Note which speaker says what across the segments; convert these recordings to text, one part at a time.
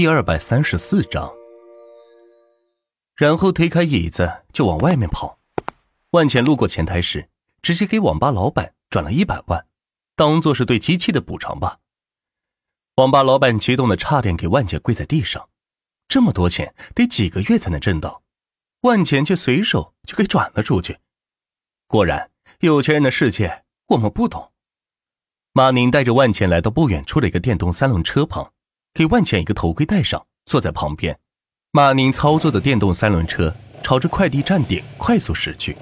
Speaker 1: 第二百三十四章，然后推开椅子就往外面跑。万钱路过前台时，直接给网吧老板转了一百万，当做是对机器的补偿吧。网吧老板激动的差点给万钱跪在地上，这么多钱得几个月才能挣到，万钱却随手就给转了出去。果然，有钱人的世界我们不懂。马宁带着万钱来到不远处的一个电动三轮车旁。给万钱一个头盔戴上，坐在旁边。马宁操作的电动三轮车朝着快递站点快速驶去。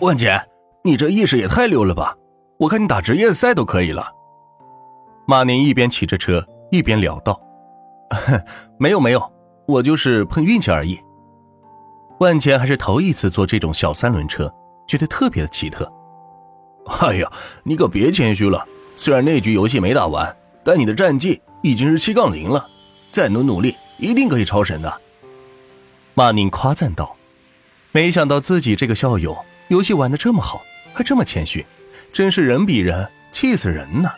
Speaker 2: 万钱，你这意识也太溜了吧！我看你打职业赛都可以了。
Speaker 1: 马宁一边骑着车一边聊道：“
Speaker 2: 没有没有，我就是碰运气而已。”
Speaker 1: 万钱还是头一次坐这种小三轮车，觉得特别的奇特。
Speaker 2: 哎呀，你可别谦虚了，虽然那局游戏没打完，但你的战绩……已经是七杠零了，再努努力，一定可以超神的。
Speaker 1: 马宁夸赞道：“没想到自己这个校友游戏玩的这么好，还这么谦虚，真是人比人气死人呢。”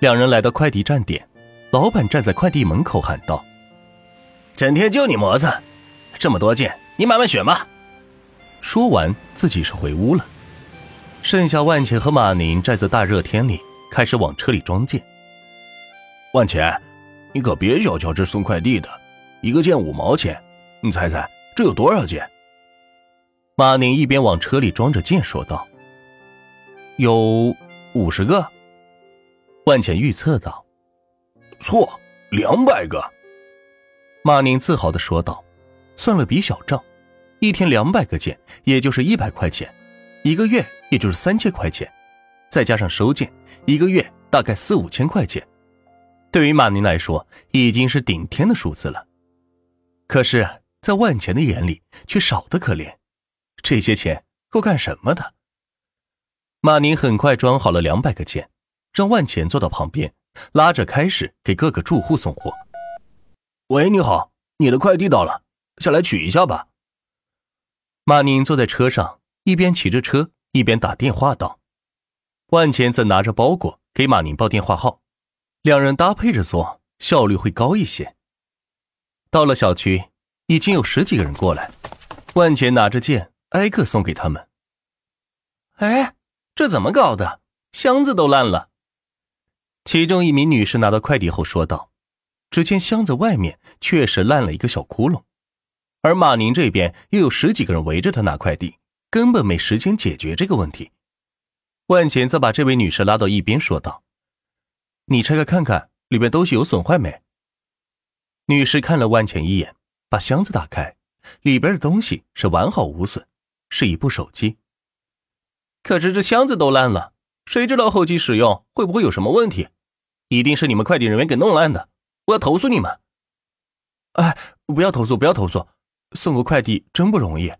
Speaker 1: 两人来到快递站点，老板站在快递门口喊道：“
Speaker 3: 整天就你模子，这么多件，你慢慢选吧。”
Speaker 1: 说完，自己是回屋了。剩下万钱和马宁站在大热天里，开始往车里装件。
Speaker 2: 万钱，你可别小瞧这送快递的，一个件五毛钱，你猜猜这有多少件？
Speaker 1: 马宁一边往车里装着件说道：“有五十个。”万钱预测道：“
Speaker 2: 错，两百个。”
Speaker 1: 马宁自豪的说道：“算了笔小账，一天两百个件，也就是一百块钱，一个月也就是三千块钱，再加上收件，一个月大概四五千块钱。”对于马宁来说，已经是顶天的数字了。可是，在万钱的眼里，却少得可怜。这些钱够干什么的？马宁很快装好了两百个件，让万钱坐到旁边，拉着开始给各个住户送货。
Speaker 2: 喂，你好，你的快递到了，下来取一下吧。
Speaker 1: 马宁坐在车上，一边骑着车，一边打电话道：“万钱则拿着包裹给马宁报电话号。”两人搭配着做，效率会高一些。到了小区，已经有十几个人过来。万钱拿着剑，挨个送给他们。
Speaker 3: 哎，这怎么搞的？箱子都烂了。
Speaker 1: 其中一名女士拿到快递后说道：“只见箱子外面确实烂了一个小窟窿。”而马宁这边又有十几个人围着他拿快递，根本没时间解决这个问题。万钱则把这位女士拉到一边说道。你拆开看看，里面东西有损坏没？女士看了万钱一眼，把箱子打开，里边的东西是完好无损，是一部手机。
Speaker 3: 可是这箱子都烂了，谁知道后期使用会不会有什么问题？一定是你们快递人员给弄烂的，我要投诉你们！
Speaker 1: 哎，不要投诉，不要投诉，送个快递真不容易。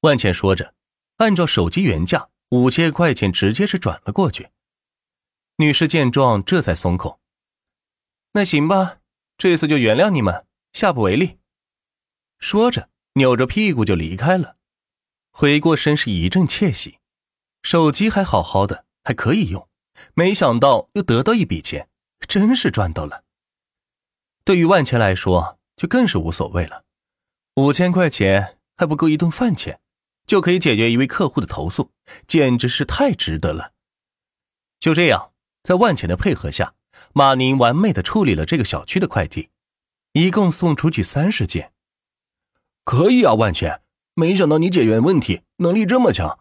Speaker 1: 万钱说着，按照手机原价五千块钱，直接是转了过去。女士见状，这才松口。那行吧，这次就原谅你们，下不为例。说着，扭着屁股就离开了。回过身是一阵窃喜，手机还好好的，还可以用。没想到又得到一笔钱，真是赚到了。对于万钱来说，就更是无所谓了。五千块钱还不够一顿饭钱，就可以解决一位客户的投诉，简直是太值得了。就这样。在万钱的配合下，马宁完美的处理了这个小区的快递，一共送出去三十件。
Speaker 2: 可以啊，万钱！没想到你解决问题能力这么强。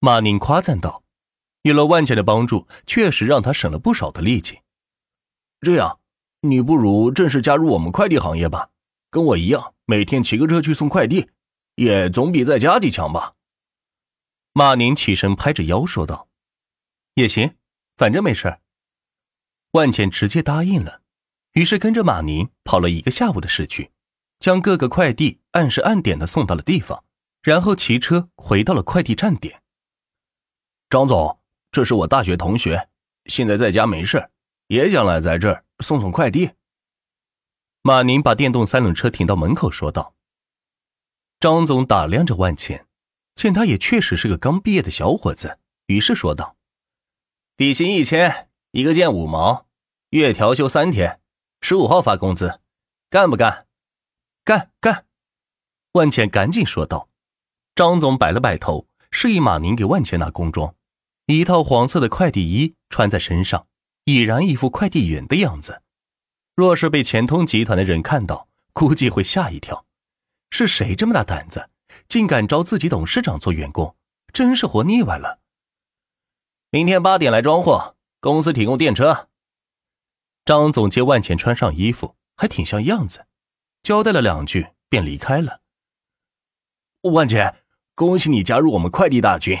Speaker 1: 马宁夸赞道：“有了万钱的帮助，确实让他省了不少的力气。
Speaker 2: 这样，你不如正式加入我们快递行业吧，跟我一样，每天骑个车去送快递，也总比在家里强吧。”
Speaker 1: 马宁起身拍着腰说道：“也行。”反正没事万茜直接答应了，于是跟着马宁跑了一个下午的市区，将各个快递按时按点的送到了地方，然后骑车回到了快递站点。
Speaker 2: 张总，这是我大学同学，现在在家没事，也想来在这儿送送快递。
Speaker 1: 马宁把电动三轮车停到门口，说道：“张总打量着万茜，见他也确实是个刚毕业的小伙子，于是说道。”
Speaker 3: 底薪一千，一个件五毛，月调休三天，十五号发工资，干不干？
Speaker 1: 干干！万茜赶紧说道。张总摆了摆头，示意马宁给万茜拿工装，一套黄色的快递衣穿在身上，已然一副快递员的样子。若是被钱通集团的人看到，估计会吓一跳。是谁这么大胆子，竟敢招自己董事长做员工？真是活腻歪了。
Speaker 3: 明天八点来装货，公司提供电车。
Speaker 1: 张总接万钱穿上衣服，还挺像样子，交代了两句便离开了。
Speaker 2: 万钱，恭喜你加入我们快递大军。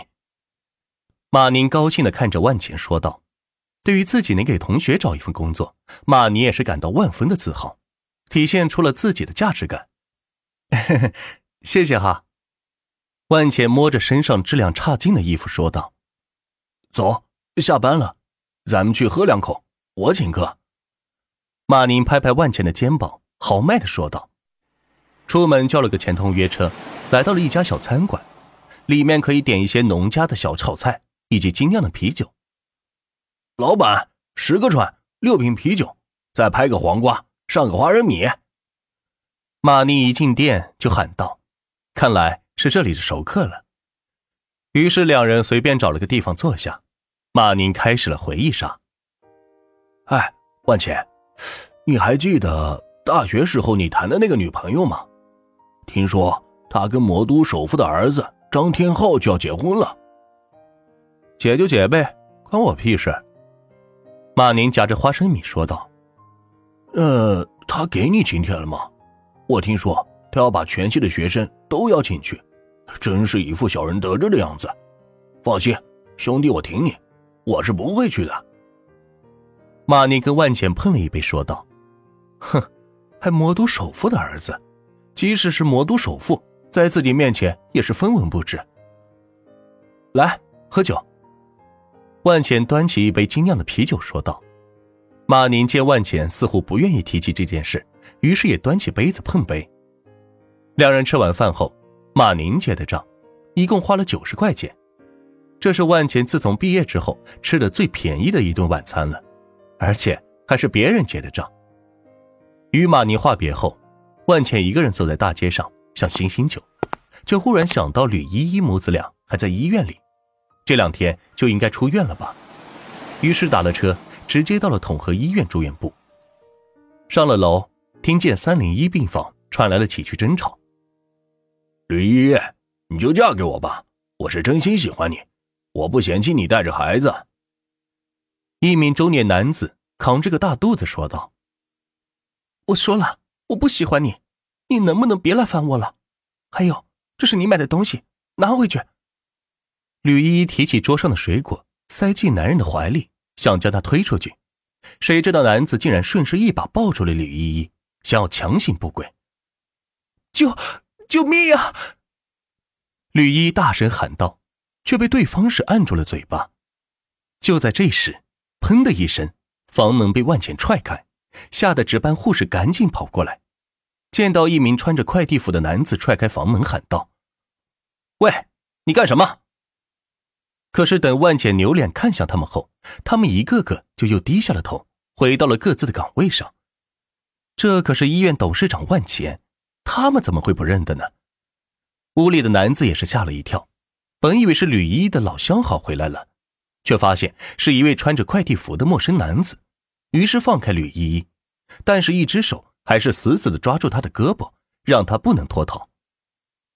Speaker 1: 马宁高兴的看着万钱说道。对于自己能给同学找一份工作，马宁也是感到万分的自豪，体现出了自己的价值感。谢谢哈。万钱摸着身上质量差劲的衣服说道：“
Speaker 2: 走，下班了，咱们去喝两口，我请客。”
Speaker 1: 马宁拍拍万茜的肩膀，豪迈的说道。出门叫了个钱通约车，来到了一家小餐馆，里面可以点一些农家的小炒菜以及精酿的啤酒。
Speaker 2: 老板，十个串，六瓶啤酒，再拍个黄瓜，上个花生米。
Speaker 1: 马宁一进店就喊道：“看来是这里的熟客了。”于是两人随便找了个地方坐下。马宁开始了回忆杀：“
Speaker 2: 哎，万茜，你还记得大学时候你谈的那个女朋友吗？听说她跟魔都首富的儿子张天浩就要结婚了。
Speaker 1: 结就结呗，关我屁事。”马宁夹着花生米说道：“
Speaker 2: 呃，他给你请帖了吗？我听说他要把全系的学生都邀请去，真是一副小人得志的样子。放心，兄弟，我挺你，我是不会去的。”
Speaker 1: 马宁跟万茜碰了一杯说道：“哼，还魔都首富的儿子。”即使是魔都首富，在自己面前也是分文不值。来喝酒。万钱端起一杯精酿的啤酒，说道：“马宁见万钱似乎不愿意提起这件事，于是也端起杯子碰杯。”两人吃完饭后，马宁结的账，一共花了九十块钱。这是万钱自从毕业之后吃的最便宜的一顿晚餐了，而且还是别人结的账。与马宁话别后。万茜一个人走在大街上，想醒醒酒，却忽然想到吕依依母子俩还在医院里，这两天就应该出院了吧。于是打了车，直接到了统合医院住院部。上了楼，听见三零一病房传来了几句争吵：“
Speaker 2: 吕依依，你就嫁给我吧，我是真心喜欢你，我不嫌弃你带着孩子。”
Speaker 1: 一名中年男子扛着个大肚子说道：“我说了。”我不喜欢你，你能不能别来烦我了？还有，这是你买的东西，拿回去。吕依依提起桌上的水果，塞进男人的怀里，想将他推出去，谁知道男子竟然顺势一把抱住了吕依依，想要强行不轨。就救命啊！吕依依大声喊道，却被对方是按住了嘴巴。就在这时，砰的一声，房门被万浅踹开。吓得值班护士赶紧跑过来，见到一名穿着快递服的男子踹开房门，喊道：“喂，你干什么？”可是等万浅扭脸看向他们后，他们一个个就又低下了头，回到了各自的岗位上。这可是医院董事长万钱，他们怎么会不认得呢？屋里的男子也是吓了一跳，本以为是吕依依的老相好回来了，却发现是一位穿着快递服的陌生男子。于是放开吕依依，但是一只手还是死死的抓住他的胳膊，让他不能脱逃。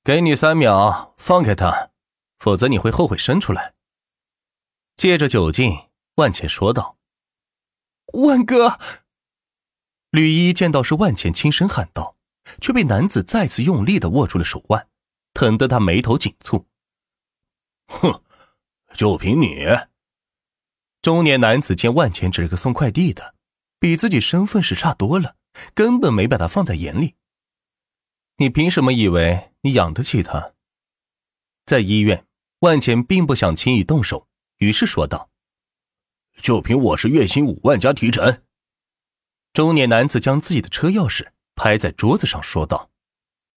Speaker 1: 给你三秒，放开他，否则你会后悔生出来。借着酒劲，万茜说道：“万哥。”吕依依见到是万茜，轻声喊道，却被男子再次用力的握住了手腕，疼得她眉头紧蹙。
Speaker 2: 哼，就凭你。
Speaker 1: 中年男子见万钱只是个送快递的，比自己身份是差多了，根本没把他放在眼里。你凭什么以为你养得起他？在医院，万钱并不想轻易动手，于是说道：“
Speaker 2: 就凭我是月薪五万加提成。”
Speaker 1: 中年男子将自己的车钥匙拍在桌子上，说道。